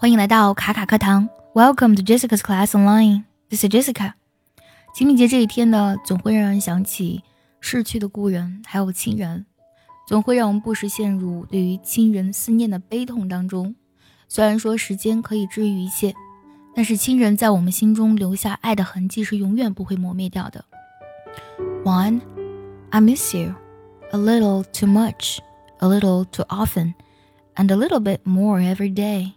欢迎来到卡卡课堂，Welcome to Jessica's Class Online. This is Jessica. 清明节这一天呢，总会让人想起逝去的故人，还有亲人，总会让我们不时陷入对于亲人思念的悲痛当中。虽然说时间可以治愈一切，但是亲人在我们心中留下爱的痕迹是永远不会磨灭掉的。One, I miss you a little too much, a little too often, and a little bit more every day.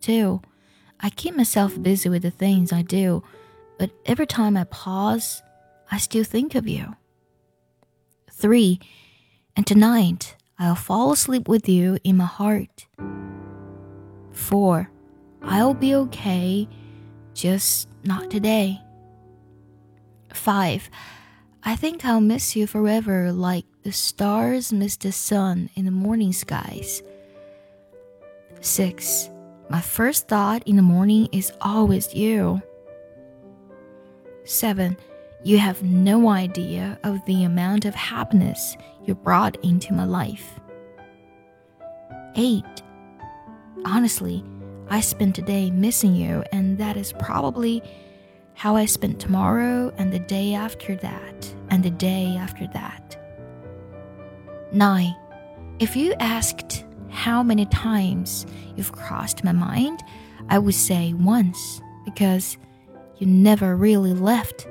Two, I keep myself busy with the things I do, but every time I pause, I still think of you. Three, and tonight I'll fall asleep with you in my heart. Four, I'll be okay, just not today. Five, I think I'll miss you forever like the stars miss the sun in the morning skies. Six, my first thought in the morning is always you. 7. You have no idea of the amount of happiness you brought into my life. 8. Honestly, I spent today missing you, and that is probably how I spent tomorrow and the day after that, and the day after that. 9. If you asked how many times you've crossed my mind, I would say once, because you never really left